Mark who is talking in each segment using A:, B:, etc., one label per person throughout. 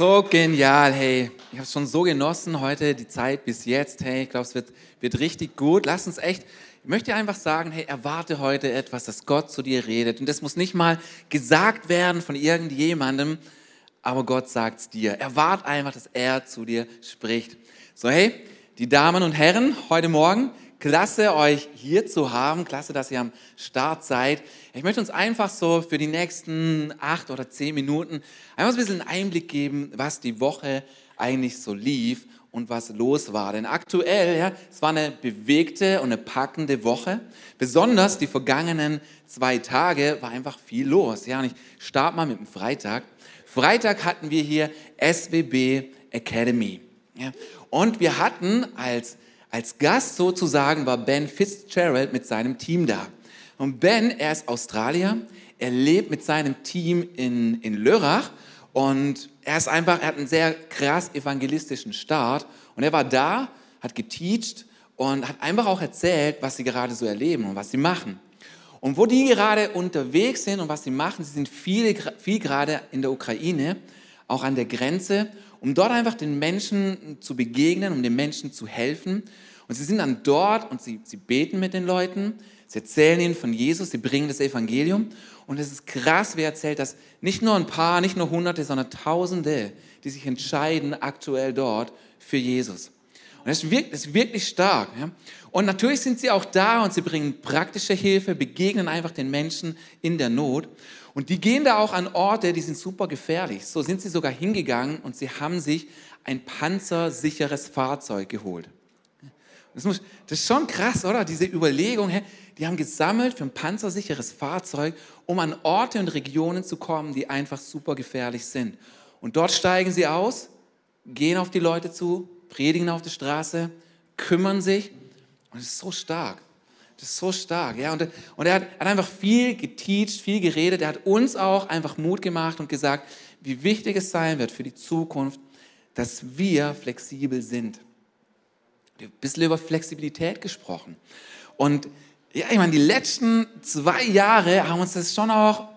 A: So genial, hey. Ich habe es schon so genossen heute, die Zeit bis jetzt. Hey, ich glaube, es wird, wird richtig gut. Lass uns echt, ich möchte einfach sagen, hey, erwarte heute etwas, dass Gott zu dir redet. Und das muss nicht mal gesagt werden von irgendjemandem, aber Gott sagt es dir. Erwarte einfach, dass er zu dir spricht. So, hey, die Damen und Herren, heute Morgen Klasse, euch hier zu haben. Klasse, dass ihr am Start seid. Ich möchte uns einfach so für die nächsten acht oder zehn Minuten einfach ein bisschen einen Einblick geben, was die Woche eigentlich so lief und was los war. Denn aktuell, ja, es war eine bewegte und eine packende Woche. Besonders die vergangenen zwei Tage war einfach viel los. Ja, und ich starte mal mit dem Freitag. Freitag hatten wir hier SWB Academy. Ja, und wir hatten als als Gast sozusagen war Ben Fitzgerald mit seinem Team da. Und Ben, er ist Australier, er lebt mit seinem Team in, in Lörrach und er ist einfach, er hat einen sehr krass evangelistischen Start und er war da, hat geteacht und hat einfach auch erzählt, was sie gerade so erleben und was sie machen. Und wo die gerade unterwegs sind und was sie machen, sie sind viele, viel gerade in der Ukraine, auch an der Grenze um dort einfach den Menschen zu begegnen, um den Menschen zu helfen. Und sie sind dann dort und sie, sie beten mit den Leuten, sie erzählen ihnen von Jesus, sie bringen das Evangelium. Und es ist krass, wer erzählt, dass nicht nur ein paar, nicht nur Hunderte, sondern Tausende, die sich entscheiden aktuell dort für Jesus. Und das ist wirklich, stark. Und natürlich sind sie auch da und sie bringen praktische Hilfe, begegnen einfach den Menschen in der Not. Und die gehen da auch an Orte, die sind super gefährlich. So sind sie sogar hingegangen und sie haben sich ein panzersicheres Fahrzeug geholt. Das, muss, das ist schon krass, oder? Diese Überlegung, die haben gesammelt für ein panzersicheres Fahrzeug, um an Orte und Regionen zu kommen, die einfach super gefährlich sind. Und dort steigen sie aus, gehen auf die Leute zu, predigen auf der Straße, kümmern sich. Und es ist so stark. Das ist so stark. Ja? Und, und er hat, hat einfach viel geteacht, viel geredet. Er hat uns auch einfach Mut gemacht und gesagt, wie wichtig es sein wird für die Zukunft, dass wir flexibel sind. Wir haben ein bisschen über Flexibilität gesprochen. Und ja, ich meine, die letzten zwei Jahre haben uns das schon auch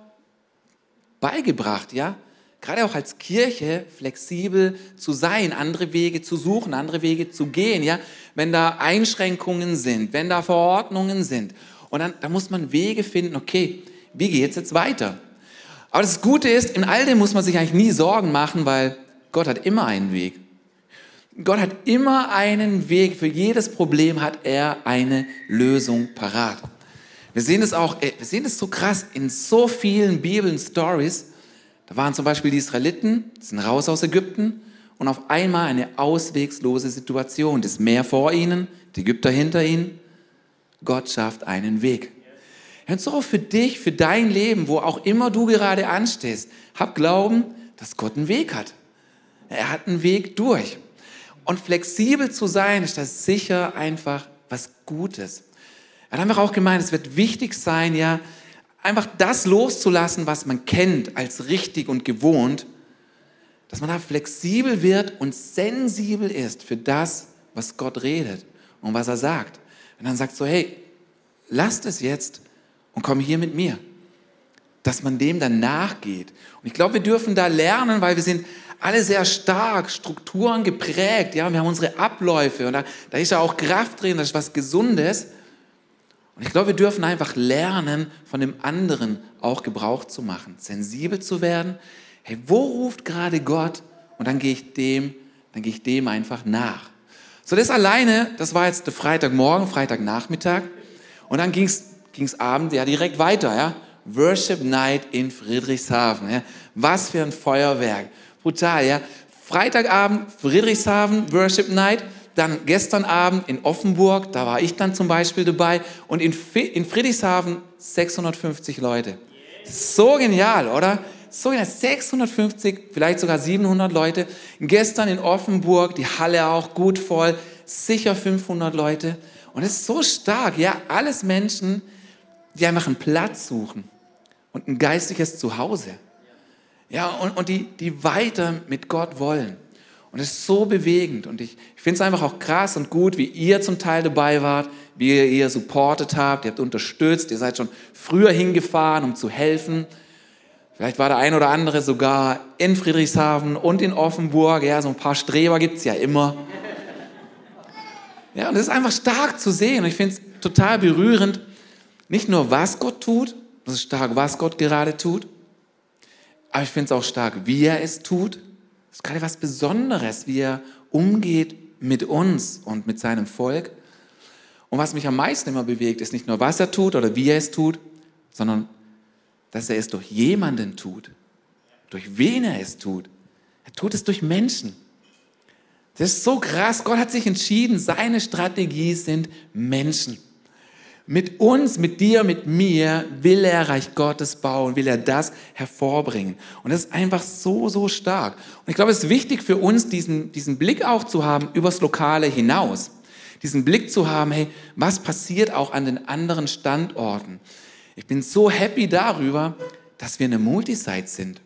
A: beigebracht, ja gerade auch als Kirche flexibel zu sein, andere Wege zu suchen, andere Wege zu gehen, ja, wenn da Einschränkungen sind, wenn da Verordnungen sind. Und dann, dann muss man Wege finden, okay, wie geht es jetzt weiter? Aber das Gute ist, in all dem muss man sich eigentlich nie Sorgen machen, weil Gott hat immer einen Weg. Gott hat immer einen Weg. Für jedes Problem hat er eine Lösung parat. Wir sehen es auch, äh, wir sehen es so krass in so vielen Bibeln-Stories, da waren zum Beispiel die Israeliten, die sind raus aus Ägypten und auf einmal eine auswegslose Situation. Das Meer vor ihnen, die Ägypter hinter ihnen. Gott schafft einen Weg. Und so für dich, für dein Leben, wo auch immer du gerade anstehst, hab Glauben, dass Gott einen Weg hat. Er hat einen Weg durch. Und flexibel zu sein, ist das sicher einfach was Gutes. Er hat einfach auch gemeint, es wird wichtig sein, ja, einfach das loszulassen, was man kennt als richtig und gewohnt, dass man da flexibel wird und sensibel ist für das, was Gott redet und was er sagt. Und dann sagt so, hey, lasst es jetzt und komm hier mit mir. Dass man dem dann nachgeht. Und ich glaube, wir dürfen da lernen, weil wir sind alle sehr stark, Strukturen geprägt. Ja, wir haben unsere Abläufe und da, da ist ja auch Kraft drin, das ist was Gesundes. Und ich glaube, wir dürfen einfach lernen, von dem anderen auch Gebrauch zu machen, sensibel zu werden. Hey, wo ruft gerade Gott? Und dann gehe ich dem, dann gehe ich dem einfach nach. So, das alleine, das war jetzt der Freitagmorgen, Freitagnachmittag. Und dann ging es Abend ja direkt weiter, ja. Worship Night in Friedrichshafen. Ja. Was für ein Feuerwerk. Brutal, ja. Freitagabend, Friedrichshafen, Worship Night. Dann gestern Abend in Offenburg, da war ich dann zum Beispiel dabei. Und in, in Friedrichshafen 650 Leute. So genial, oder? so 650, vielleicht sogar 700 Leute. Gestern in Offenburg, die Halle auch gut voll, sicher 500 Leute. Und es ist so stark, ja, alles Menschen, die einfach einen Platz suchen und ein geistliches Zuhause. Ja, und, und die, die weiter mit Gott wollen. Und es ist so bewegend. Und ich, ich finde es einfach auch krass und gut, wie ihr zum Teil dabei wart, wie ihr, ihr supportet habt, ihr habt unterstützt, ihr seid schon früher hingefahren, um zu helfen. Vielleicht war der ein oder andere sogar in Friedrichshafen und in Offenburg. Ja, so ein paar Streber gibt es ja immer. Ja, und es ist einfach stark zu sehen. Und ich finde es total berührend. Nicht nur, was Gott tut, das ist stark, was Gott gerade tut, aber ich finde es auch stark, wie er es tut. Das ist gerade was Besonderes, wie er umgeht mit uns und mit seinem Volk. Und was mich am meisten immer bewegt, ist nicht nur, was er tut oder wie er es tut, sondern dass er es durch jemanden tut. Durch wen er es tut. Er tut es durch Menschen. Das ist so krass. Gott hat sich entschieden, seine Strategie sind Menschen. Mit uns, mit dir, mit mir will er Reich Gottes bauen, will er das hervorbringen. Und das ist einfach so, so stark. Und ich glaube, es ist wichtig für uns, diesen, diesen Blick auch zu haben übers Lokale hinaus. Diesen Blick zu haben, hey, was passiert auch an den anderen Standorten? Ich bin so happy darüber, dass wir eine Multisite sind.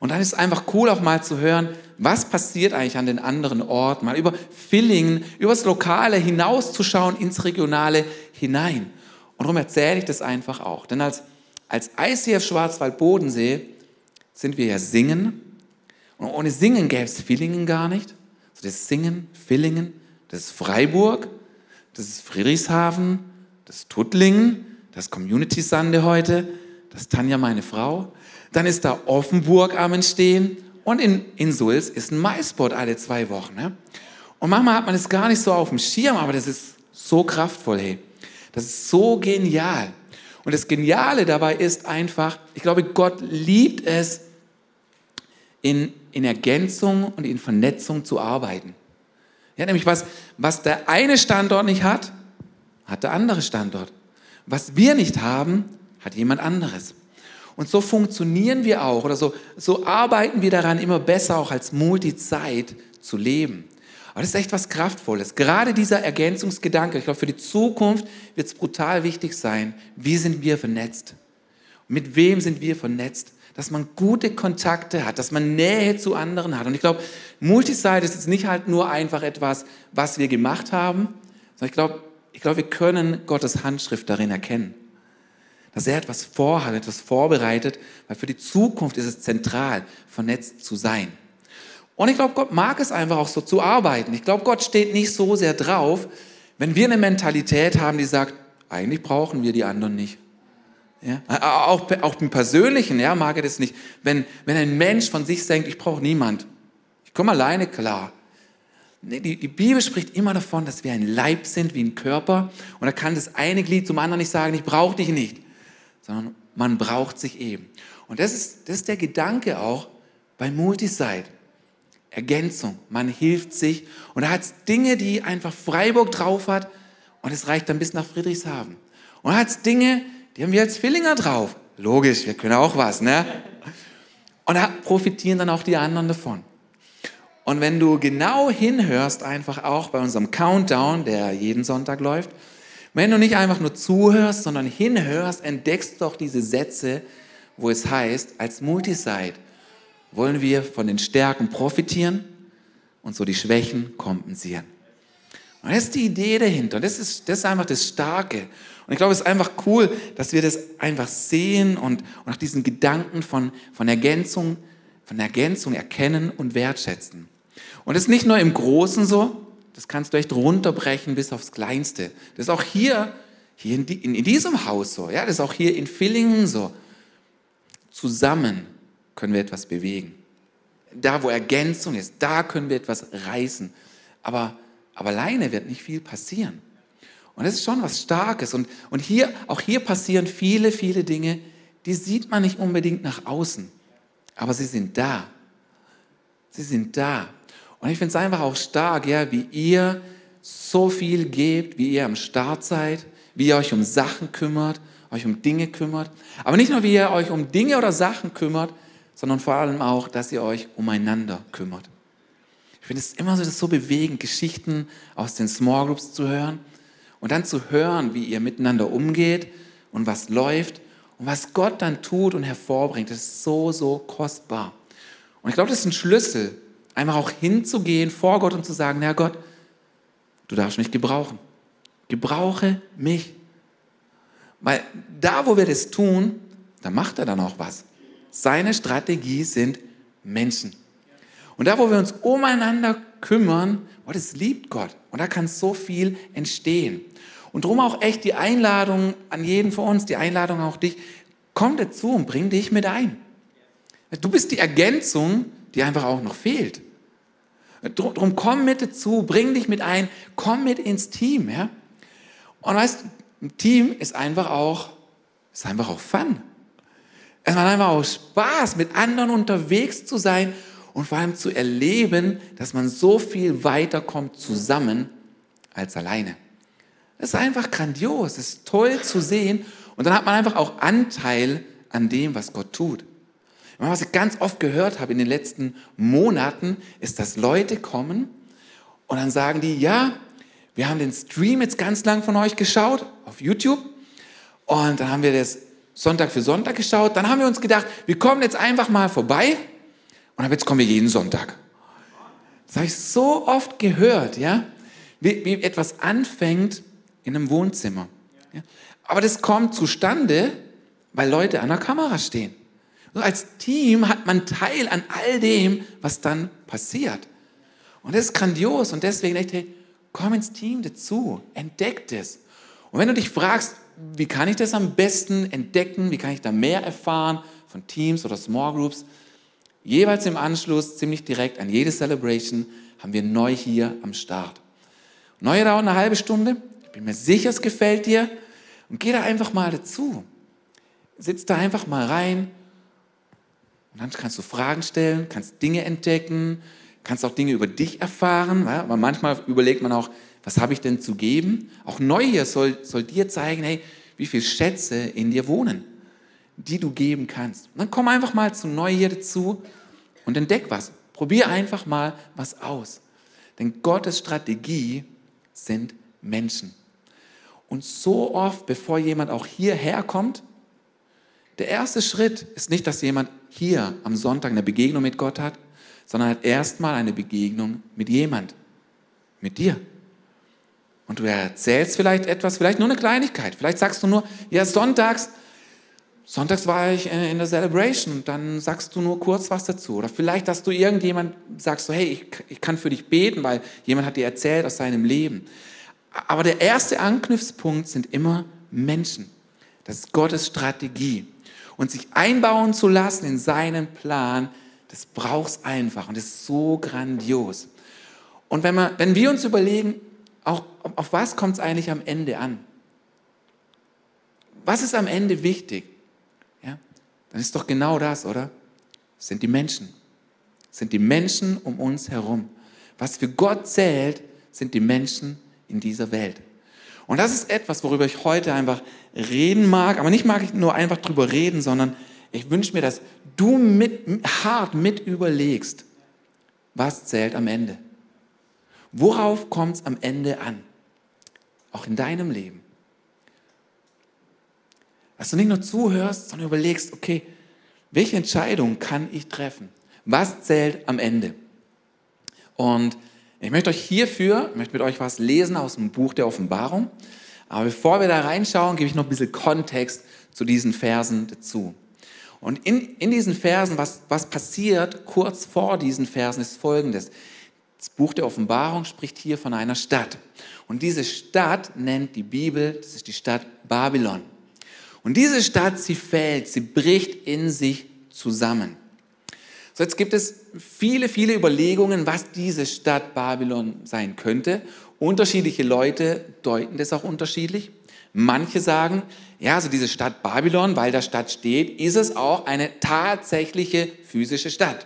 A: Und dann ist es einfach cool auch mal zu hören, was passiert eigentlich an den anderen Orten, mal über Fillingen, übers Lokale hinauszuschauen, ins Regionale hinein. Und darum erzähle ich das einfach auch. Denn als, als ICF Schwarzwald-Bodensee sind wir ja Singen. Und ohne Singen gäbe es Villingen gar nicht. Also das Singen, Villingen, das ist Freiburg, das ist Friedrichshafen, das ist Tuttlingen, das Community Sande heute, das ist Tanja, meine Frau. Dann ist da Offenburg am Entstehen und in, in Sulz ist ein Maispot alle zwei Wochen. Ne? Und manchmal hat man es gar nicht so auf dem Schirm, aber das ist so kraftvoll, hey. Das ist so genial. Und das Geniale dabei ist einfach, ich glaube, Gott liebt es, in, in Ergänzung und in Vernetzung zu arbeiten. Ja, nämlich was, was der eine Standort nicht hat, hat der andere Standort. Was wir nicht haben, hat jemand anderes. Und so funktionieren wir auch oder so, so arbeiten wir daran, immer besser auch als Multizeit zu leben. Aber das ist echt was Kraftvolles. Gerade dieser Ergänzungsgedanke, ich glaube, für die Zukunft wird es brutal wichtig sein, wie sind wir vernetzt? Mit wem sind wir vernetzt? Dass man gute Kontakte hat, dass man Nähe zu anderen hat. Und ich glaube, Multisite ist jetzt nicht halt nur einfach etwas, was wir gemacht haben, sondern ich glaube, ich glaube, wir können Gottes Handschrift darin erkennen dass er etwas vorhat, etwas vorbereitet, weil für die Zukunft ist es zentral, vernetzt zu sein. Und ich glaube, Gott mag es einfach auch so zu arbeiten. Ich glaube, Gott steht nicht so sehr drauf, wenn wir eine Mentalität haben, die sagt, eigentlich brauchen wir die anderen nicht. Ja? Auch, auch im Persönlichen ja, mag er das nicht. Wenn, wenn ein Mensch von sich denkt, ich brauche niemand, ich komme alleine klar. Nee, die, die Bibel spricht immer davon, dass wir ein Leib sind wie ein Körper und da kann das eine Glied zum anderen nicht sagen, ich brauche dich nicht sondern man braucht sich eben. Und das ist, das ist der Gedanke auch bei Multisite. Ergänzung, man hilft sich. Und da hat es Dinge, die einfach Freiburg drauf hat und es reicht dann bis nach Friedrichshafen. Und da hat es Dinge, die haben wir als Villinger drauf. Logisch, wir können auch was, ne? Und da profitieren dann auch die anderen davon. Und wenn du genau hinhörst, einfach auch bei unserem Countdown, der jeden Sonntag läuft, wenn du nicht einfach nur zuhörst, sondern hinhörst, entdeckst doch diese Sätze, wo es heißt, als Multisite wollen wir von den Stärken profitieren und so die Schwächen kompensieren. Und das ist die Idee dahinter. Das ist, das ist einfach das Starke. Und ich glaube, es ist einfach cool, dass wir das einfach sehen und, und auch diesen Gedanken von, von Ergänzung, von Ergänzung erkennen und wertschätzen. Und es ist nicht nur im Großen so, das kannst du echt runterbrechen bis aufs Kleinste. Das ist auch hier, hier in, die, in, in diesem Haus so. Ja, das ist auch hier in Villingen so. Zusammen können wir etwas bewegen. Da, wo Ergänzung ist, da können wir etwas reißen. Aber, aber alleine wird nicht viel passieren. Und das ist schon was Starkes. Und, und hier, auch hier passieren viele, viele Dinge, die sieht man nicht unbedingt nach außen. Aber sie sind da. Sie sind da. Und ich finde es einfach auch stark, ja, wie ihr so viel gebt, wie ihr am Start seid, wie ihr euch um Sachen kümmert, euch um Dinge kümmert. Aber nicht nur, wie ihr euch um Dinge oder Sachen kümmert, sondern vor allem auch, dass ihr euch umeinander kümmert. Ich finde es immer so, das so bewegend, Geschichten aus den Small Groups zu hören und dann zu hören, wie ihr miteinander umgeht und was läuft und was Gott dann tut und hervorbringt. Das ist so, so kostbar. Und ich glaube, das ist ein Schlüssel, einfach auch hinzugehen vor Gott und zu sagen, Herr Gott, du darfst mich gebrauchen. Gebrauche mich. Weil da, wo wir das tun, da macht er dann auch was. Seine Strategie sind Menschen. Und da, wo wir uns umeinander kümmern, oh, das liebt Gott. Und da kann so viel entstehen. Und darum auch echt die Einladung an jeden von uns, die Einladung auch dich, komm dazu und bring dich mit ein. Du bist die Ergänzung, die einfach auch noch fehlt. Drum komm mit dazu, bring dich mit ein, komm mit ins Team. Ja? Und weißt, ein Team ist einfach auch, ist einfach auch Fun. Es macht einfach auch Spaß, mit anderen unterwegs zu sein und vor allem zu erleben, dass man so viel weiterkommt zusammen als alleine. Das ist einfach grandios, es ist toll zu sehen und dann hat man einfach auch Anteil an dem, was Gott tut. Was ich ganz oft gehört habe in den letzten Monaten, ist, dass Leute kommen und dann sagen die, ja, wir haben den Stream jetzt ganz lang von euch geschaut auf YouTube und dann haben wir das Sonntag für Sonntag geschaut. Dann haben wir uns gedacht, wir kommen jetzt einfach mal vorbei und ab jetzt kommen wir jeden Sonntag. Das habe ich so oft gehört, ja, wie, wie etwas anfängt in einem Wohnzimmer. Ja? Aber das kommt zustande, weil Leute an der Kamera stehen. Und als Team hat man Teil an all dem, was dann passiert. Und das ist grandios und deswegen echt, hey, komm ins Team dazu, entdeck das. Und wenn du dich fragst, wie kann ich das am besten entdecken, wie kann ich da mehr erfahren von Teams oder Small Groups, jeweils im Anschluss, ziemlich direkt an jede Celebration, haben wir neu hier am Start. Neue dauert eine halbe Stunde. Ich bin mir sicher, es gefällt dir. Und geh da einfach mal dazu. Sitz da einfach mal rein. Und dann kannst du Fragen stellen, kannst Dinge entdecken, kannst auch Dinge über dich erfahren. weil manchmal überlegt man auch, was habe ich denn zu geben? Auch Neugier soll, soll dir zeigen, hey, wie viele Schätze in dir wohnen, die du geben kannst. Und dann komm einfach mal zu Neugier dazu und entdeck was. Probier einfach mal was aus. Denn Gottes Strategie sind Menschen. Und so oft, bevor jemand auch hierher kommt, der erste Schritt ist nicht, dass jemand hier am Sonntag eine Begegnung mit Gott hat, sondern hat erstmal eine Begegnung mit jemand, mit dir. Und du erzählst vielleicht etwas, vielleicht nur eine Kleinigkeit. Vielleicht sagst du nur, ja, sonntags, sonntags war ich in der Celebration. Dann sagst du nur kurz was dazu. Oder vielleicht, dass du irgendjemand sagst, so, hey, ich, ich kann für dich beten, weil jemand hat dir erzählt aus seinem Leben. Aber der erste Anknüpfpunkt sind immer Menschen. Das ist Gottes Strategie. Und sich einbauen zu lassen in seinen Plan, das brauchst einfach und das ist so grandios. Und wenn, man, wenn wir uns überlegen, auch, auf was kommt es eigentlich am Ende an? Was ist am Ende wichtig? Ja, dann ist doch genau das, oder? Das sind die Menschen. Das sind die Menschen um uns herum. Was für Gott zählt, sind die Menschen in dieser Welt. Und das ist etwas, worüber ich heute einfach reden mag. Aber nicht mag ich nur einfach drüber reden, sondern ich wünsche mir, dass du mit, hart mit überlegst, was zählt am Ende. Worauf kommt es am Ende an? Auch in deinem Leben. Dass du nicht nur zuhörst, sondern überlegst, okay, welche Entscheidung kann ich treffen? Was zählt am Ende? Und ich möchte euch hierfür, möchte mit euch was lesen aus dem Buch der Offenbarung. Aber bevor wir da reinschauen, gebe ich noch ein bisschen Kontext zu diesen Versen dazu. Und in, in diesen Versen, was, was passiert kurz vor diesen Versen, ist folgendes. Das Buch der Offenbarung spricht hier von einer Stadt. Und diese Stadt nennt die Bibel, das ist die Stadt Babylon. Und diese Stadt, sie fällt, sie bricht in sich zusammen. So, jetzt gibt es viele, viele Überlegungen, was diese Stadt Babylon sein könnte. Unterschiedliche Leute deuten das auch unterschiedlich. Manche sagen, ja, also diese Stadt Babylon, weil da Stadt steht, ist es auch eine tatsächliche physische Stadt.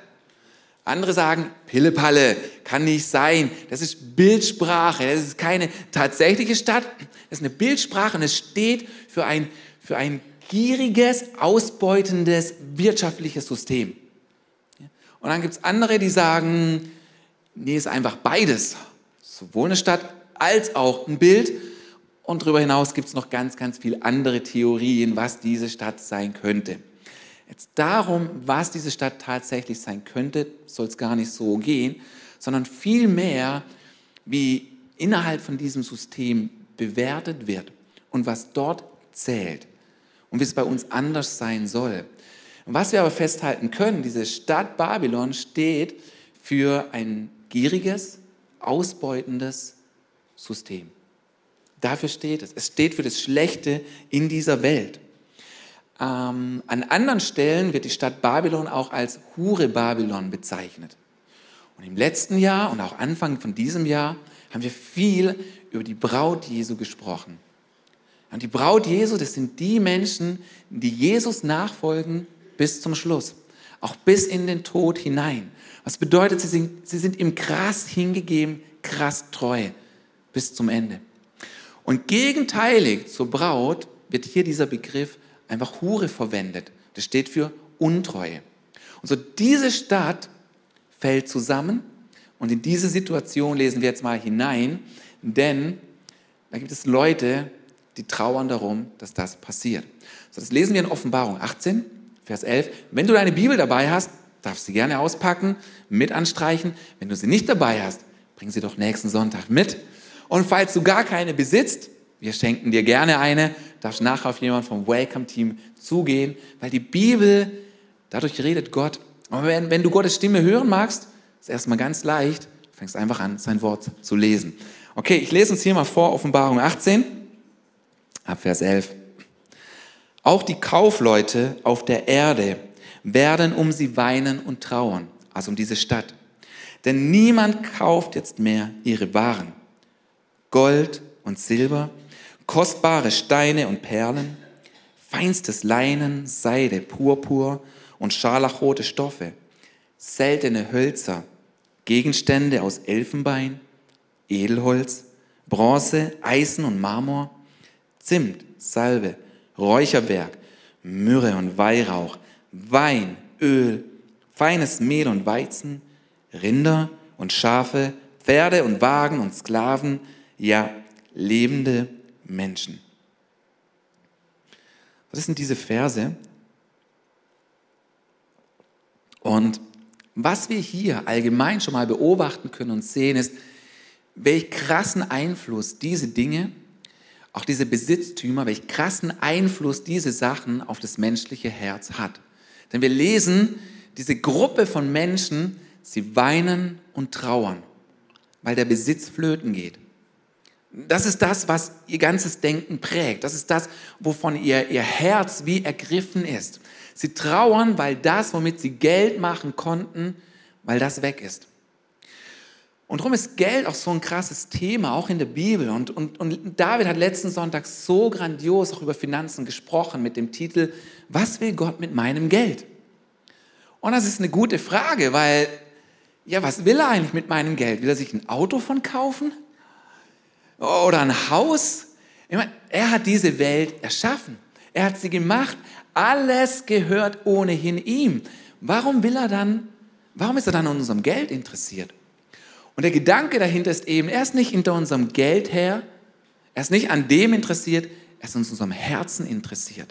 A: Andere sagen, Pillepalle, kann nicht sein. Das ist Bildsprache. Das ist keine tatsächliche Stadt. Das ist eine Bildsprache und es steht für ein, für ein gieriges, ausbeutendes wirtschaftliches System. Und dann gibt es andere, die sagen, nee, ist einfach beides. Sowohl eine Stadt als auch ein Bild. Und darüber hinaus gibt es noch ganz, ganz viele andere Theorien, was diese Stadt sein könnte. Jetzt darum, was diese Stadt tatsächlich sein könnte, soll es gar nicht so gehen, sondern vielmehr, wie innerhalb von diesem System bewertet wird und was dort zählt und wie es bei uns anders sein soll. Und was wir aber festhalten können, diese Stadt Babylon steht für ein gieriges, ausbeutendes System. Dafür steht es. Es steht für das Schlechte in dieser Welt. Ähm, an anderen Stellen wird die Stadt Babylon auch als Hure Babylon bezeichnet. Und im letzten Jahr und auch Anfang von diesem Jahr haben wir viel über die Braut Jesu gesprochen. Und die Braut Jesu, das sind die Menschen, die Jesus nachfolgen bis zum Schluss, auch bis in den Tod hinein. Was bedeutet, sie sind, sie sind ihm krass hingegeben, krass treu bis zum Ende. Und gegenteilig zur Braut wird hier dieser Begriff einfach Hure verwendet. Das steht für Untreue. Und so diese Stadt fällt zusammen und in diese Situation lesen wir jetzt mal hinein, denn da gibt es Leute, die trauern darum, dass das passiert. So, das lesen wir in Offenbarung 18, Vers 11. Wenn du deine Bibel dabei hast, darfst du sie gerne auspacken, mit anstreichen. Wenn du sie nicht dabei hast, bring sie doch nächsten Sonntag mit. Und falls du gar keine besitzt, wir schenken dir gerne eine, darfst nachher auf jemanden vom Welcome-Team zugehen, weil die Bibel, dadurch redet Gott. Aber wenn, wenn du Gottes Stimme hören magst, ist erstmal ganz leicht, du fängst einfach an, sein Wort zu lesen. Okay, ich lese uns hier mal vor, Offenbarung 18, ab Vers 11. Auch die Kaufleute auf der Erde werden um sie weinen und trauern, also um diese Stadt. Denn niemand kauft jetzt mehr ihre Waren. Gold und Silber, kostbare Steine und Perlen, feinstes Leinen, Seide, Purpur und scharlachrote Stoffe, seltene Hölzer, Gegenstände aus Elfenbein, Edelholz, Bronze, Eisen und Marmor, Zimt, Salbe, Räucherwerk, Myrrhe und Weihrauch, Wein, Öl, feines Mehl und Weizen, Rinder und Schafe, Pferde und Wagen und Sklaven, ja, lebende Menschen. Was sind diese Verse? Und was wir hier allgemein schon mal beobachten können und sehen, ist, welch krassen Einfluss diese Dinge auch diese Besitztümer, welch krassen Einfluss diese Sachen auf das menschliche Herz hat. Denn wir lesen, diese Gruppe von Menschen, sie weinen und trauern, weil der Besitz flöten geht. Das ist das, was ihr ganzes Denken prägt. Das ist das, wovon ihr, ihr Herz wie ergriffen ist. Sie trauern, weil das, womit sie Geld machen konnten, weil das weg ist. Und darum ist Geld auch so ein krasses Thema, auch in der Bibel. Und, und, und David hat letzten Sonntag so grandios auch über Finanzen gesprochen mit dem Titel, was will Gott mit meinem Geld? Und das ist eine gute Frage, weil, ja, was will er eigentlich mit meinem Geld? Will er sich ein Auto von kaufen? Oder ein Haus? Ich meine, er hat diese Welt erschaffen. Er hat sie gemacht. Alles gehört ohnehin ihm. Warum will er dann, warum ist er dann an unserem Geld interessiert? Und der Gedanke dahinter ist eben, er ist nicht hinter unserem Geld her, er ist nicht an dem interessiert, er ist in unserem Herzen interessiert.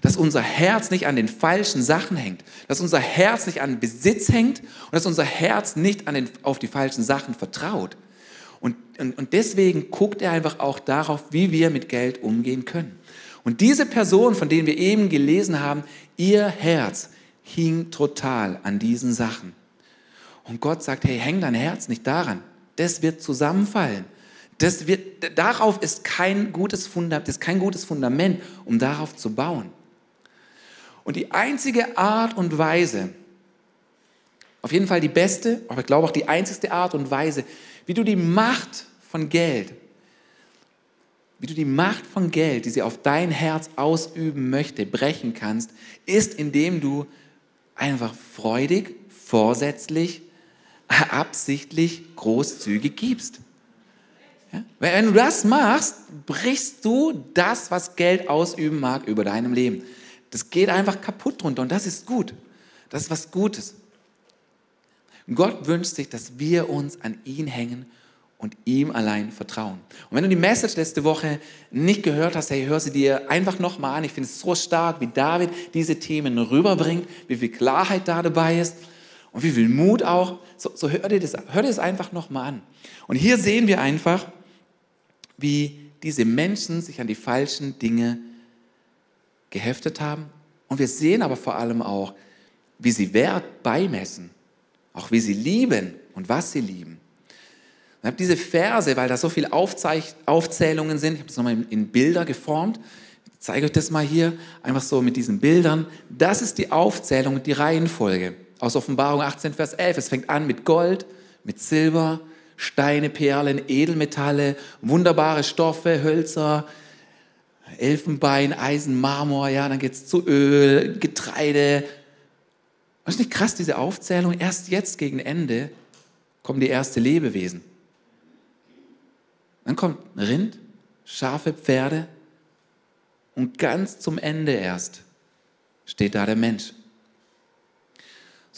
A: Dass unser Herz nicht an den falschen Sachen hängt, dass unser Herz nicht an Besitz hängt und dass unser Herz nicht an den, auf die falschen Sachen vertraut. Und, und, und deswegen guckt er einfach auch darauf, wie wir mit Geld umgehen können. Und diese Person, von denen wir eben gelesen haben, ihr Herz hing total an diesen Sachen. Und Gott sagt, hey, häng dein Herz nicht daran. Das wird zusammenfallen. Das wird, darauf ist kein gutes Fundament, ist kein gutes Fundament, um darauf zu bauen. Und die einzige Art und Weise, auf jeden Fall die beste, aber ich glaube auch die einzigste Art und Weise, wie du die Macht von Geld, wie du die Macht von Geld, die sie auf dein Herz ausüben möchte, brechen kannst, ist, indem du einfach freudig, vorsätzlich absichtlich großzügig gibst. Ja? Wenn du das machst, brichst du das, was Geld ausüben mag, über deinem Leben. Das geht einfach kaputt drunter und das ist gut. Das ist was Gutes. Gott wünscht sich, dass wir uns an ihn hängen und ihm allein vertrauen. Und wenn du die Message letzte Woche nicht gehört hast, hey, hör sie dir einfach nochmal an. Ich finde es so stark, wie David diese Themen rüberbringt, wie viel Klarheit da dabei ist und wie viel Mut auch. So, so hör dir das, hör dir das einfach nochmal an. Und hier sehen wir einfach, wie diese Menschen sich an die falschen Dinge geheftet haben. Und wir sehen aber vor allem auch, wie sie Wert beimessen, auch wie sie lieben und was sie lieben. Ich habe diese Verse, weil da so viele Aufzählungen sind, ich habe das nochmal in Bilder geformt. Ich zeige euch das mal hier, einfach so mit diesen Bildern. Das ist die Aufzählung und die Reihenfolge aus Offenbarung 18, Vers 11. Es fängt an mit Gold, mit Silber, Steine, Perlen, Edelmetalle, wunderbare Stoffe, Hölzer, Elfenbein, Eisen, Marmor, ja, dann geht es zu Öl, Getreide. Das ist nicht krass, diese Aufzählung. Erst jetzt gegen Ende kommen die ersten Lebewesen. Dann kommt Rind, Schafe, Pferde und ganz zum Ende erst steht da der Mensch.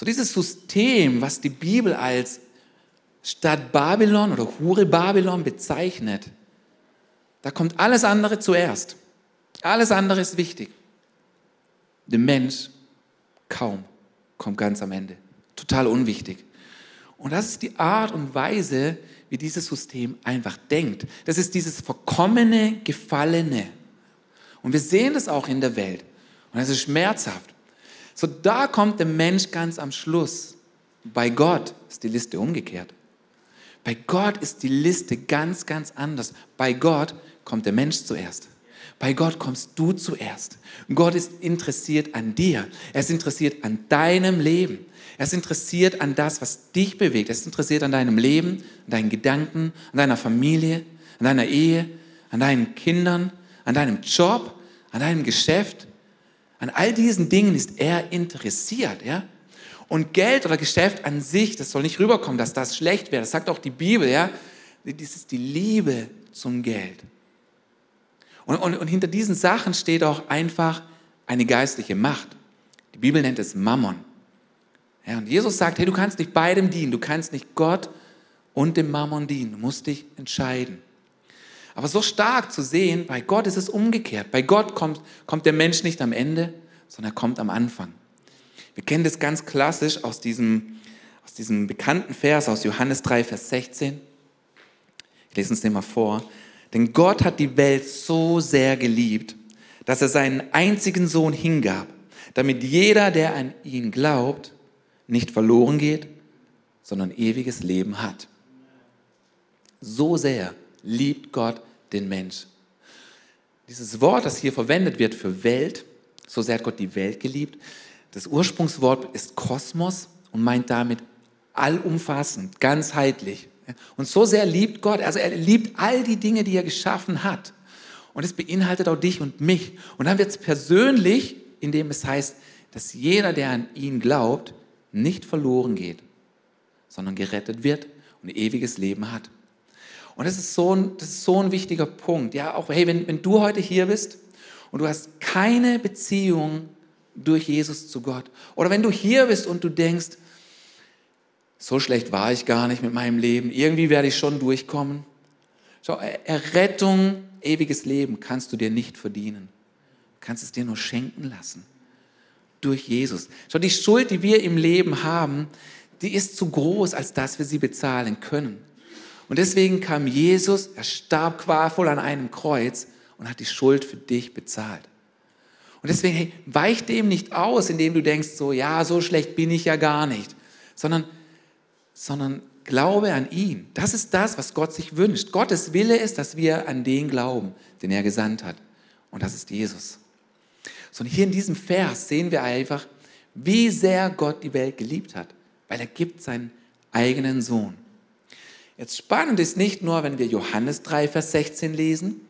A: So dieses System, was die Bibel als Stadt Babylon oder Hure Babylon bezeichnet, da kommt alles andere zuerst. Alles andere ist wichtig. Der Mensch kaum kommt ganz am Ende. Total unwichtig. Und das ist die Art und Weise, wie dieses System einfach denkt. Das ist dieses verkommene, gefallene. Und wir sehen das auch in der Welt. Und das ist schmerzhaft. So, da kommt der Mensch ganz am Schluss. Bei Gott ist die Liste umgekehrt. Bei Gott ist die Liste ganz, ganz anders. Bei Gott kommt der Mensch zuerst. Bei Gott kommst du zuerst. Gott ist interessiert an dir. Er ist interessiert an deinem Leben. Er ist interessiert an das, was dich bewegt. Er ist interessiert an deinem Leben, an deinen Gedanken, an deiner Familie, an deiner Ehe, an deinen Kindern, an deinem Job, an deinem Geschäft. An all diesen Dingen ist er interessiert, ja? Und Geld oder Geschäft an sich, das soll nicht rüberkommen, dass das schlecht wäre. Das sagt auch die Bibel, ja? Das ist die Liebe zum Geld. Und, und, und hinter diesen Sachen steht auch einfach eine geistliche Macht. Die Bibel nennt es Mammon. Ja, und Jesus sagt, hey, du kannst nicht beidem dienen. Du kannst nicht Gott und dem Mammon dienen. Du musst dich entscheiden. Aber so stark zu sehen, bei Gott ist es umgekehrt. Bei Gott kommt, kommt der Mensch nicht am Ende, sondern er kommt am Anfang. Wir kennen das ganz klassisch aus diesem, aus diesem bekannten Vers aus Johannes 3, Vers 16. Ich lese uns den mal vor. Denn Gott hat die Welt so sehr geliebt, dass er seinen einzigen Sohn hingab, damit jeder, der an ihn glaubt, nicht verloren geht, sondern ewiges Leben hat. So sehr liebt Gott den Mensch. Dieses Wort, das hier verwendet wird für Welt, so sehr hat Gott die Welt geliebt. Das Ursprungswort ist Kosmos und meint damit allumfassend, ganzheitlich. Und so sehr liebt Gott, also er liebt all die Dinge, die er geschaffen hat. Und es beinhaltet auch dich und mich. Und dann wird es persönlich, indem es heißt, dass jeder, der an ihn glaubt, nicht verloren geht, sondern gerettet wird und ewiges Leben hat. Und das ist so ein, das ist so ein wichtiger Punkt. Ja, auch hey, wenn, wenn du heute hier bist und du hast keine Beziehung durch Jesus zu Gott, oder wenn du hier bist und du denkst, so schlecht war ich gar nicht mit meinem Leben, irgendwie werde ich schon durchkommen. Schau, Errettung, ewiges Leben kannst du dir nicht verdienen. Du kannst es dir nur schenken lassen durch Jesus. Schau, die Schuld, die wir im Leben haben, die ist zu groß, als dass wir sie bezahlen können. Und deswegen kam Jesus, er starb qualvoll an einem Kreuz und hat die Schuld für dich bezahlt. Und deswegen, hey, weich dem nicht aus, indem du denkst, so, ja, so schlecht bin ich ja gar nicht, sondern, sondern glaube an ihn. Das ist das, was Gott sich wünscht. Gottes Wille ist, dass wir an den glauben, den er gesandt hat. Und das ist Jesus. Sondern hier in diesem Vers sehen wir einfach, wie sehr Gott die Welt geliebt hat, weil er gibt seinen eigenen Sohn. Jetzt spannend ist nicht nur, wenn wir Johannes 3, Vers 16 lesen,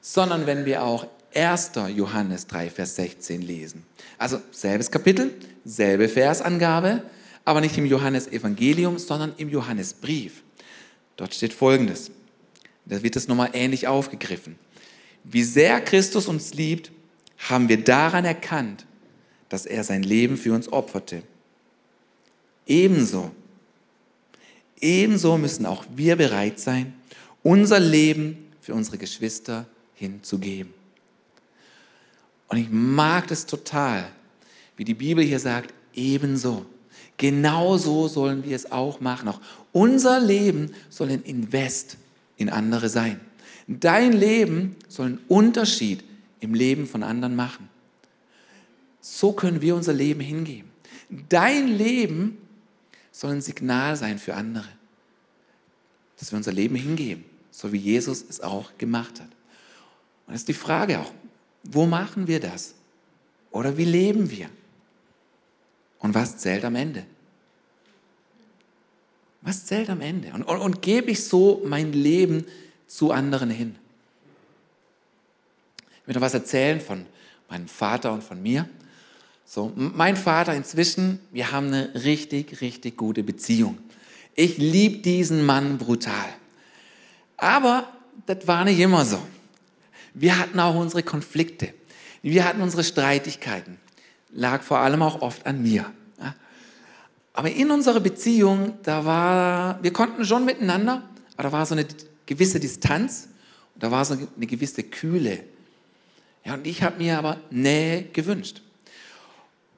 A: sondern wenn wir auch 1. Johannes 3, Vers 16 lesen. Also selbes Kapitel, selbe Versangabe, aber nicht im Johannesevangelium, sondern im Johannesbrief. Dort steht Folgendes. Da wird es nochmal ähnlich aufgegriffen. Wie sehr Christus uns liebt, haben wir daran erkannt, dass er sein Leben für uns opferte. Ebenso ebenso müssen auch wir bereit sein, unser Leben für unsere Geschwister hinzugeben. Und ich mag das total, wie die Bibel hier sagt, ebenso. Genauso sollen wir es auch machen. Auch unser Leben soll ein Invest in andere sein. Dein Leben soll einen Unterschied im Leben von anderen machen. So können wir unser Leben hingeben. Dein Leben soll ein Signal sein für andere, dass wir unser Leben hingeben, so wie Jesus es auch gemacht hat. Und das ist die Frage auch, wo machen wir das? Oder wie leben wir? Und was zählt am Ende? Was zählt am Ende? Und, und, und gebe ich so mein Leben zu anderen hin? Ich will noch was erzählen von meinem Vater und von mir. So, mein Vater inzwischen, wir haben eine richtig, richtig gute Beziehung. Ich liebe diesen Mann brutal. Aber das war nicht immer so. Wir hatten auch unsere Konflikte. Wir hatten unsere Streitigkeiten. Lag vor allem auch oft an mir. Aber in unserer Beziehung, da war, wir konnten schon miteinander, aber da war so eine gewisse Distanz und da war so eine gewisse Kühle. Ja, und ich habe mir aber Nähe gewünscht.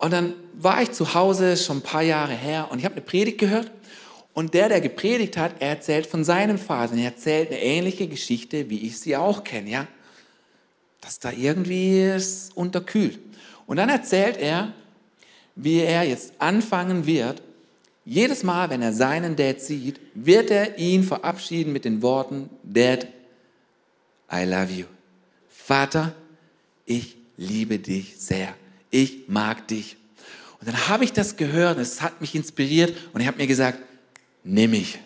A: Und dann war ich zu Hause schon ein paar Jahre her und ich habe eine Predigt gehört und der, der gepredigt hat, er erzählt von seinem Vater. Er erzählt eine ähnliche Geschichte, wie ich sie auch kenne, ja. Dass da irgendwie es unterkühlt. Und dann erzählt er, wie er jetzt anfangen wird, jedes Mal, wenn er seinen Dad sieht, wird er ihn verabschieden mit den Worten, Dad, I love you. Vater, ich liebe dich sehr. Ich mag dich. Und dann habe ich das gehört, es hat mich inspiriert und ich habe mir gesagt, nimm mich.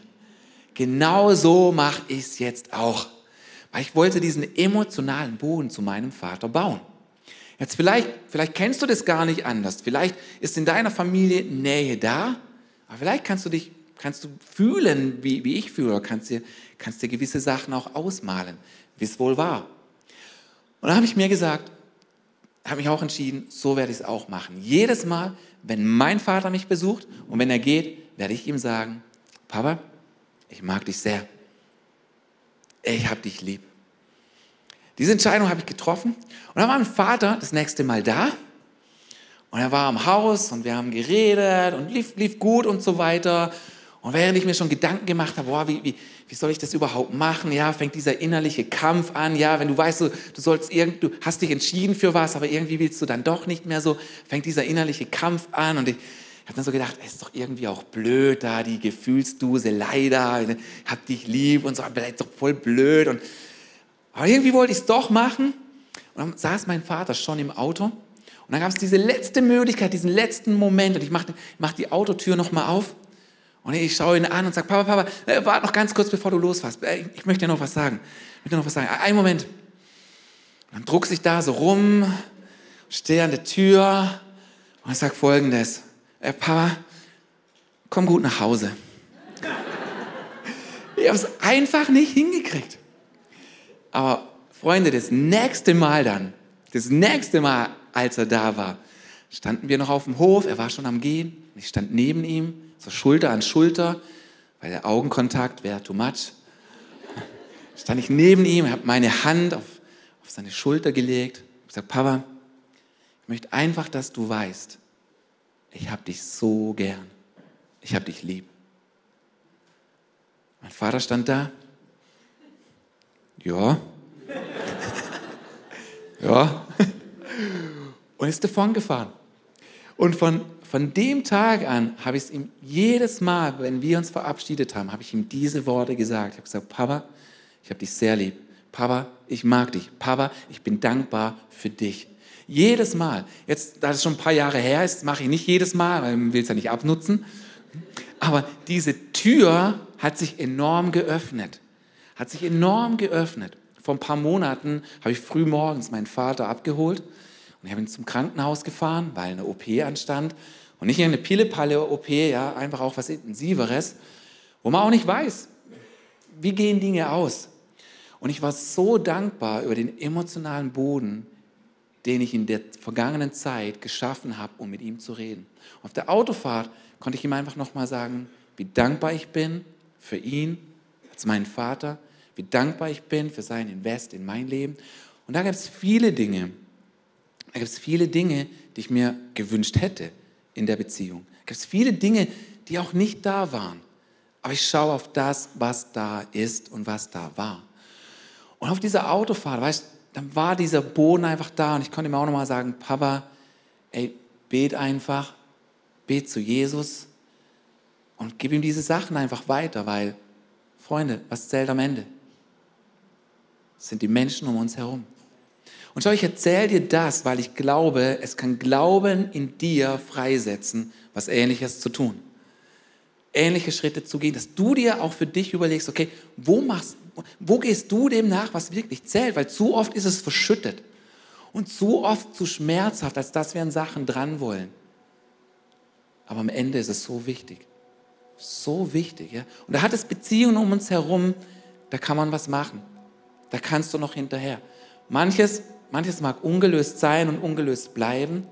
A: Genau so mache ich es jetzt auch. Weil ich wollte diesen emotionalen Boden zu meinem Vater bauen. Jetzt vielleicht, vielleicht kennst du das gar nicht anders. Vielleicht ist in deiner Familie Nähe da, aber vielleicht kannst du dich, kannst du fühlen, wie, wie ich fühle, kannst dir, kannst dir gewisse Sachen auch ausmalen, wie es wohl war. Und da habe ich mir gesagt, habe mich auch entschieden, so werde ich es auch machen. Jedes Mal, wenn mein Vater mich besucht und wenn er geht, werde ich ihm sagen, Papa, ich mag dich sehr. Ich habe dich lieb. Diese Entscheidung habe ich getroffen. Und dann war mein Vater das nächste Mal da. Und er war am Haus und wir haben geredet und lief, lief gut und so weiter. Und während ich mir schon Gedanken gemacht habe, boah, wie, wie, wie soll ich das überhaupt machen? Ja, fängt dieser innerliche Kampf an. Ja, wenn du weißt, du, du sollst irgend, du hast dich entschieden für was, aber irgendwie willst du dann doch nicht mehr so, fängt dieser innerliche Kampf an. Und ich habe dann so gedacht, es ist doch irgendwie auch blöd da, die Gefühlsduse, leider, hab dich lieb und so, aber ist doch voll blöd. Und, aber irgendwie wollte ich es doch machen. Und dann saß mein Vater schon im Auto. Und dann gab es diese letzte Möglichkeit, diesen letzten Moment. Und ich mache mach die Autotür nochmal auf. Und ich schaue ihn an und sage, Papa, Papa, äh, warte noch ganz kurz, bevor du losfährst. Äh, ich möchte dir noch was sagen. Ich möchte noch was sagen. Einen Moment. Dann druck sich da so rum, stehe an der Tür und ich sage folgendes. Äh, Papa, komm gut nach Hause. ich habe es einfach nicht hingekriegt. Aber Freunde, das nächste Mal dann, das nächste Mal, als er da war, standen wir noch auf dem Hof, er war schon am Gehen, ich stand neben ihm so Schulter an Schulter, weil der Augenkontakt wäre too much. Stand ich neben ihm, habe meine Hand auf, auf seine Schulter gelegt, und gesagt, Papa, ich möchte einfach, dass du weißt, ich habe dich so gern, ich habe dich lieb. Mein Vater stand da, ja, ja, und ist davon gefahren. Und von von dem Tag an habe ich es ihm jedes Mal, wenn wir uns verabschiedet haben, habe ich ihm diese Worte gesagt. Ich habe gesagt, Papa, ich habe dich sehr lieb. Papa, ich mag dich. Papa, ich bin dankbar für dich. Jedes Mal. Jetzt, da es schon ein paar Jahre her ist, mache ich nicht jedes Mal, weil man will es ja nicht abnutzen. Aber diese Tür hat sich enorm geöffnet. Hat sich enorm geöffnet. Vor ein paar Monaten habe ich früh morgens meinen Vater abgeholt und ich habe ihn zum Krankenhaus gefahren, weil eine OP anstand. Und nicht eine Pille-Palle-OP, ja, einfach auch was Intensiveres, wo man auch nicht weiß, wie gehen Dinge aus. Und ich war so dankbar über den emotionalen Boden, den ich in der vergangenen Zeit geschaffen habe, um mit ihm zu reden. Auf der Autofahrt konnte ich ihm einfach nochmal sagen, wie dankbar ich bin für ihn als meinen Vater, wie dankbar ich bin für sein Invest in mein Leben. Und da gibt es viele Dinge, da gibt es viele Dinge, die ich mir gewünscht hätte in der Beziehung. Da gibt es viele Dinge, die auch nicht da waren. Aber ich schaue auf das, was da ist und was da war. Und auf dieser Autofahrt, weißt dann war dieser Boden einfach da und ich konnte ihm auch nochmal sagen, Papa, ey, bet einfach, bet zu Jesus und gib ihm diese Sachen einfach weiter, weil, Freunde, was zählt am Ende? Das sind die Menschen um uns herum. Und schau, ich erzähle dir das, weil ich glaube, es kann Glauben in dir freisetzen, was Ähnliches zu tun. Ähnliche Schritte zu gehen, dass du dir auch für dich überlegst, okay, wo machst, wo gehst du dem nach, was wirklich zählt? Weil zu oft ist es verschüttet und zu oft zu schmerzhaft, als dass wir an Sachen dran wollen. Aber am Ende ist es so wichtig. So wichtig. Ja? Und da hat es Beziehungen um uns herum, da kann man was machen. Da kannst du noch hinterher. Manches, manches mag ungelöst sein und ungelöst bleiben,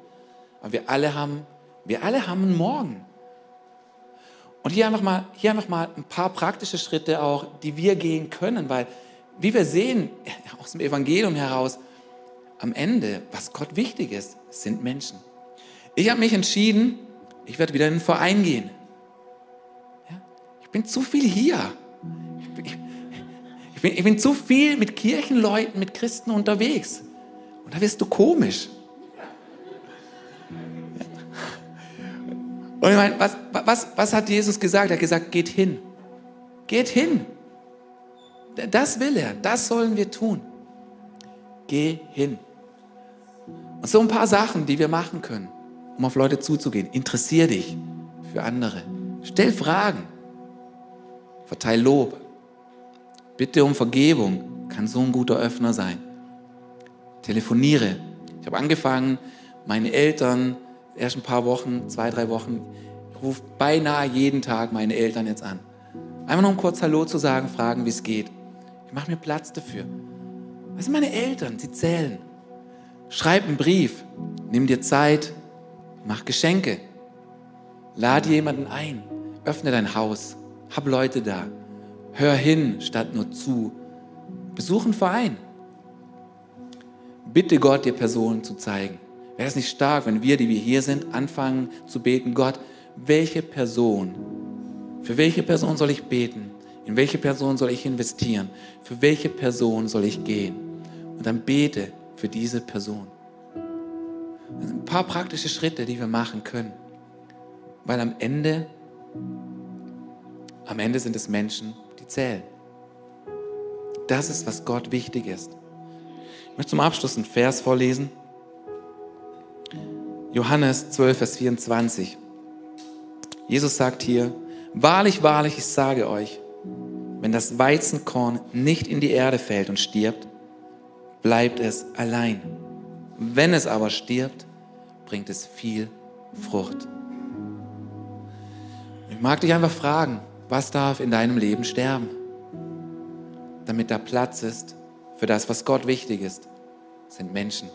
A: aber wir alle haben, wir alle haben einen Morgen. Und hier einfach, mal, hier einfach mal ein paar praktische Schritte auch, die wir gehen können, weil, wie wir sehen aus dem Evangelium heraus, am Ende, was Gott wichtig ist, sind Menschen. Ich habe mich entschieden, ich werde wieder in den Verein gehen. Ja? Ich bin zu viel hier. Ich, ich, ich, bin, ich bin zu viel mit Kirchenleuten, mit Christen unterwegs. Und da wirst du komisch. Und ich meine, was, was, was hat Jesus gesagt? Er hat gesagt, geht hin. Geht hin. Das will er, das sollen wir tun. Geh hin. Und so ein paar Sachen, die wir machen können, um auf Leute zuzugehen. Interessier dich für andere. Stell Fragen. Verteil Lob. Bitte um Vergebung. Kann so ein guter Öffner sein. Telefoniere. Ich habe angefangen, meine Eltern erst ein paar Wochen, zwei, drei Wochen, ich rufe beinahe jeden Tag meine Eltern jetzt an. Einfach nur um kurz Hallo zu sagen, fragen, wie es geht. Ich mache mir Platz dafür. Was sind meine Eltern? Sie zählen. Schreib einen Brief, nimm dir Zeit, mach Geschenke, lade jemanden ein, öffne dein Haus, hab Leute da, hör hin statt nur zu, besuch einen Verein. Bitte Gott, dir Personen zu zeigen. Wäre es nicht stark, wenn wir, die wir hier sind, anfangen zu beten, Gott, welche Person, für welche Person soll ich beten? In welche Person soll ich investieren? Für welche Person soll ich gehen? Und dann bete für diese Person. Das sind ein paar praktische Schritte, die wir machen können. Weil am Ende, am Ende sind es Menschen, die zählen. Das ist, was Gott wichtig ist. Ich möchte zum Abschluss einen Vers vorlesen. Johannes 12, Vers 24. Jesus sagt hier, wahrlich, wahrlich, ich sage euch, wenn das Weizenkorn nicht in die Erde fällt und stirbt, bleibt es allein. Wenn es aber stirbt, bringt es viel Frucht. Ich mag dich einfach fragen, was darf in deinem Leben sterben, damit da Platz ist für das, was Gott wichtig ist, sind Menschen.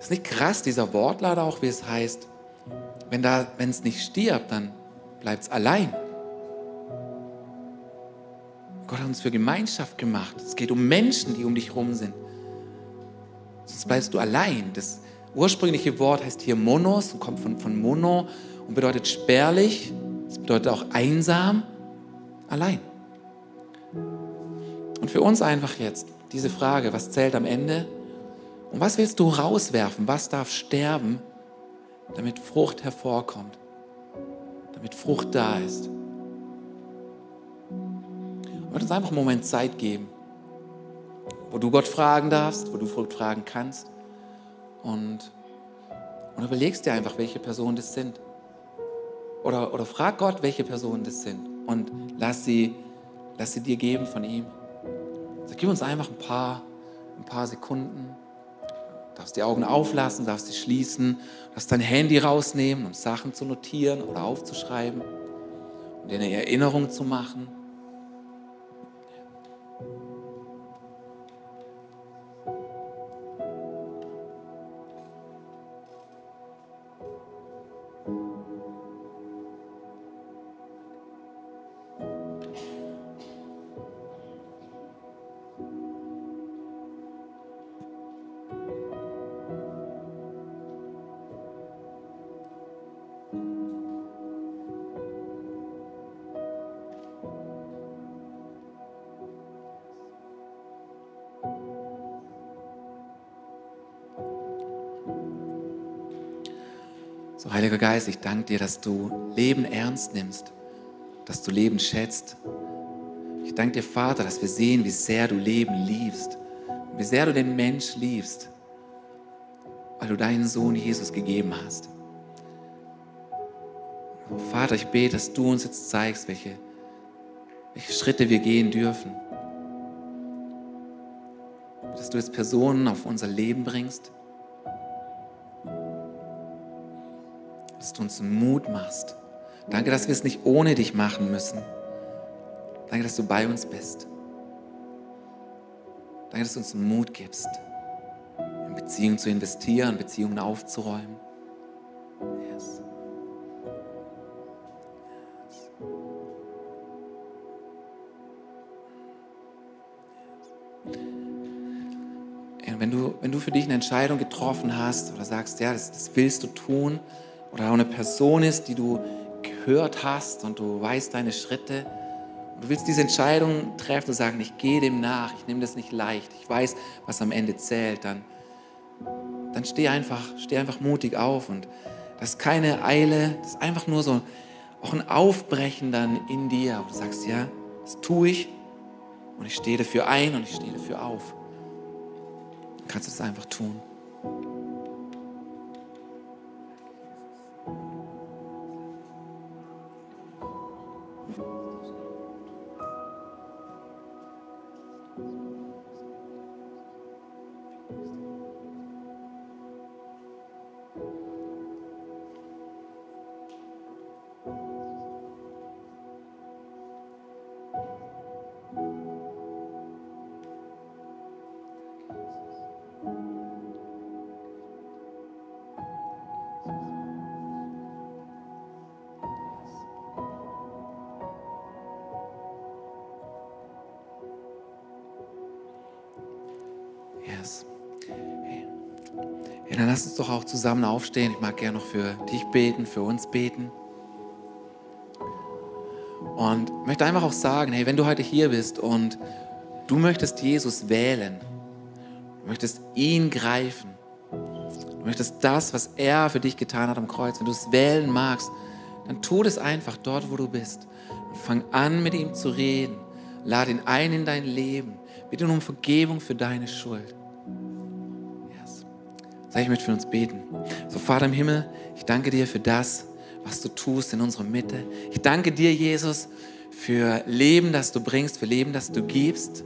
A: Ist nicht krass, dieser Wortlaut auch, wie es heißt, wenn es nicht stirbt, dann bleibt es allein. Gott hat uns für Gemeinschaft gemacht. Es geht um Menschen, die um dich rum sind. Sonst bleibst du allein. Das ursprüngliche Wort heißt hier Monos und kommt von, von Mono und bedeutet spärlich. Es bedeutet auch einsam, allein. Und für uns einfach jetzt diese Frage, was zählt am Ende? Und was willst du rauswerfen? Was darf sterben, damit Frucht hervorkommt? Damit Frucht da ist? Möchte uns einfach einen Moment Zeit geben, wo du Gott fragen darfst, wo du Frucht fragen kannst. Und, und überlegst dir einfach, welche Personen das sind. Oder, oder frag Gott, welche Personen das sind. Und lass sie, lass sie dir geben von ihm. Also gib uns einfach ein paar, ein paar Sekunden darfst die Augen auflassen, darfst sie schließen, darfst dein Handy rausnehmen, um Sachen zu notieren oder aufzuschreiben und dir eine Erinnerung zu machen. Geist, ich danke dir, dass du Leben ernst nimmst, dass du Leben schätzt. Ich danke dir, Vater, dass wir sehen, wie sehr du Leben liebst, wie sehr du den Mensch liebst, weil du deinen Sohn Jesus gegeben hast. Vater, ich bete, dass du uns jetzt zeigst, welche, welche Schritte wir gehen dürfen. Dass du jetzt Personen auf unser Leben bringst. Dass du uns Mut machst. Danke, dass wir es nicht ohne dich machen müssen. Danke, dass du bei uns bist. Danke, dass du uns Mut gibst, in Beziehungen zu investieren, Beziehungen aufzuräumen. wenn du, wenn du für dich eine Entscheidung getroffen hast oder sagst, ja, das, das willst du tun, oder auch eine Person ist, die du gehört hast und du weißt deine Schritte, und du willst diese Entscheidung treffen und sagen, ich gehe dem nach, ich nehme das nicht leicht, ich weiß, was am Ende zählt, dann, dann steh einfach, steh einfach mutig auf und das ist keine Eile, das ist einfach nur so auch ein Aufbrechen dann in dir, wo du sagst, ja, das tue ich und ich stehe dafür ein und ich stehe dafür auf kannst du es einfach tun. Ja, dann lass uns doch auch zusammen aufstehen. Ich mag gerne noch für dich beten, für uns beten. Und möchte einfach auch sagen, hey, wenn du heute hier bist und du möchtest Jesus wählen, du möchtest ihn greifen, du möchtest das, was er für dich getan hat am Kreuz, wenn du es wählen magst, dann tu es einfach dort, wo du bist. Und fang an, mit ihm zu reden. Lade ihn ein in dein Leben. Bitte um Vergebung für deine Schuld. Sag ich möchte für uns beten. So, Vater im Himmel, ich danke dir für das, was du tust in unserer Mitte. Ich danke dir, Jesus, für Leben, das du bringst, für Leben, das du gibst.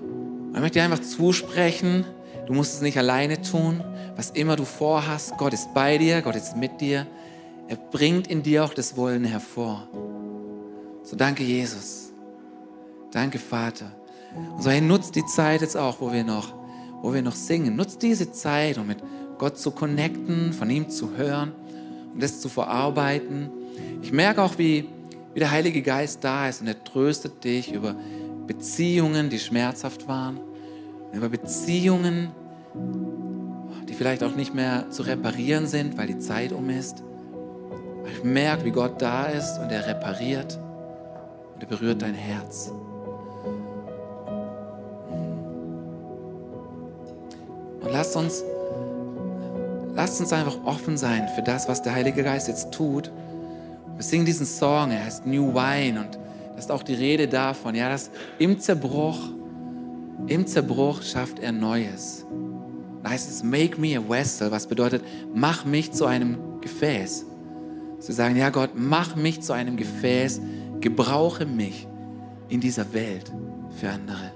A: Und ich möchte dir einfach zusprechen, du musst es nicht alleine tun. Was immer du vorhast, Gott ist bei dir, Gott ist mit dir. Er bringt in dir auch das Wollen hervor. So danke, Jesus. Danke, Vater. Und so, hey, nutzt die Zeit jetzt auch, wo wir noch, wo wir noch singen. Nutzt diese Zeit, um mit Gott zu connecten, von ihm zu hören und das zu verarbeiten. Ich merke auch, wie, wie der Heilige Geist da ist und er tröstet dich über Beziehungen, die schmerzhaft waren, über Beziehungen, die vielleicht auch nicht mehr zu reparieren sind, weil die Zeit um ist. Ich merke, wie Gott da ist und er repariert und er berührt dein Herz. Und lasst uns, lasst uns einfach offen sein für das, was der Heilige Geist jetzt tut. Wir singen diesen Song, er heißt New Wine und das ist auch die Rede davon, ja, dass im Zerbruch, im Zerbruch schafft er Neues. Da heißt es, make me a vessel, was bedeutet, mach mich zu einem Gefäß. Sie sagen, ja Gott, mach mich zu einem Gefäß, gebrauche mich in dieser Welt für andere.